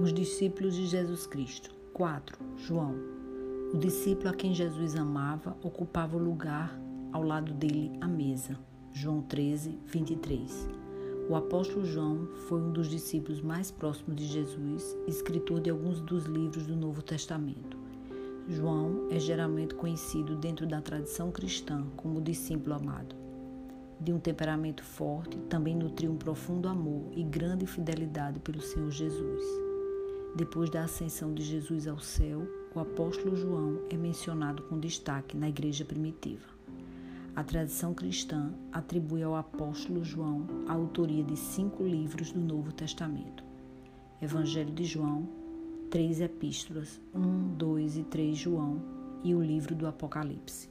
Os discípulos de Jesus Cristo. 4. João. O discípulo a quem Jesus amava ocupava o lugar ao lado dele à mesa. João 13, 23. O apóstolo João foi um dos discípulos mais próximos de Jesus, escritor de alguns dos livros do Novo Testamento. João é geralmente conhecido dentro da tradição cristã como o discípulo amado. De um temperamento forte, também nutriu um profundo amor e grande fidelidade pelo Senhor Jesus. Depois da ascensão de Jesus ao céu, o apóstolo João é mencionado com destaque na igreja primitiva. A tradição cristã atribui ao apóstolo João a autoria de cinco livros do Novo Testamento: Evangelho de João, três epístolas, 1, 2 e 3 João e o livro do Apocalipse.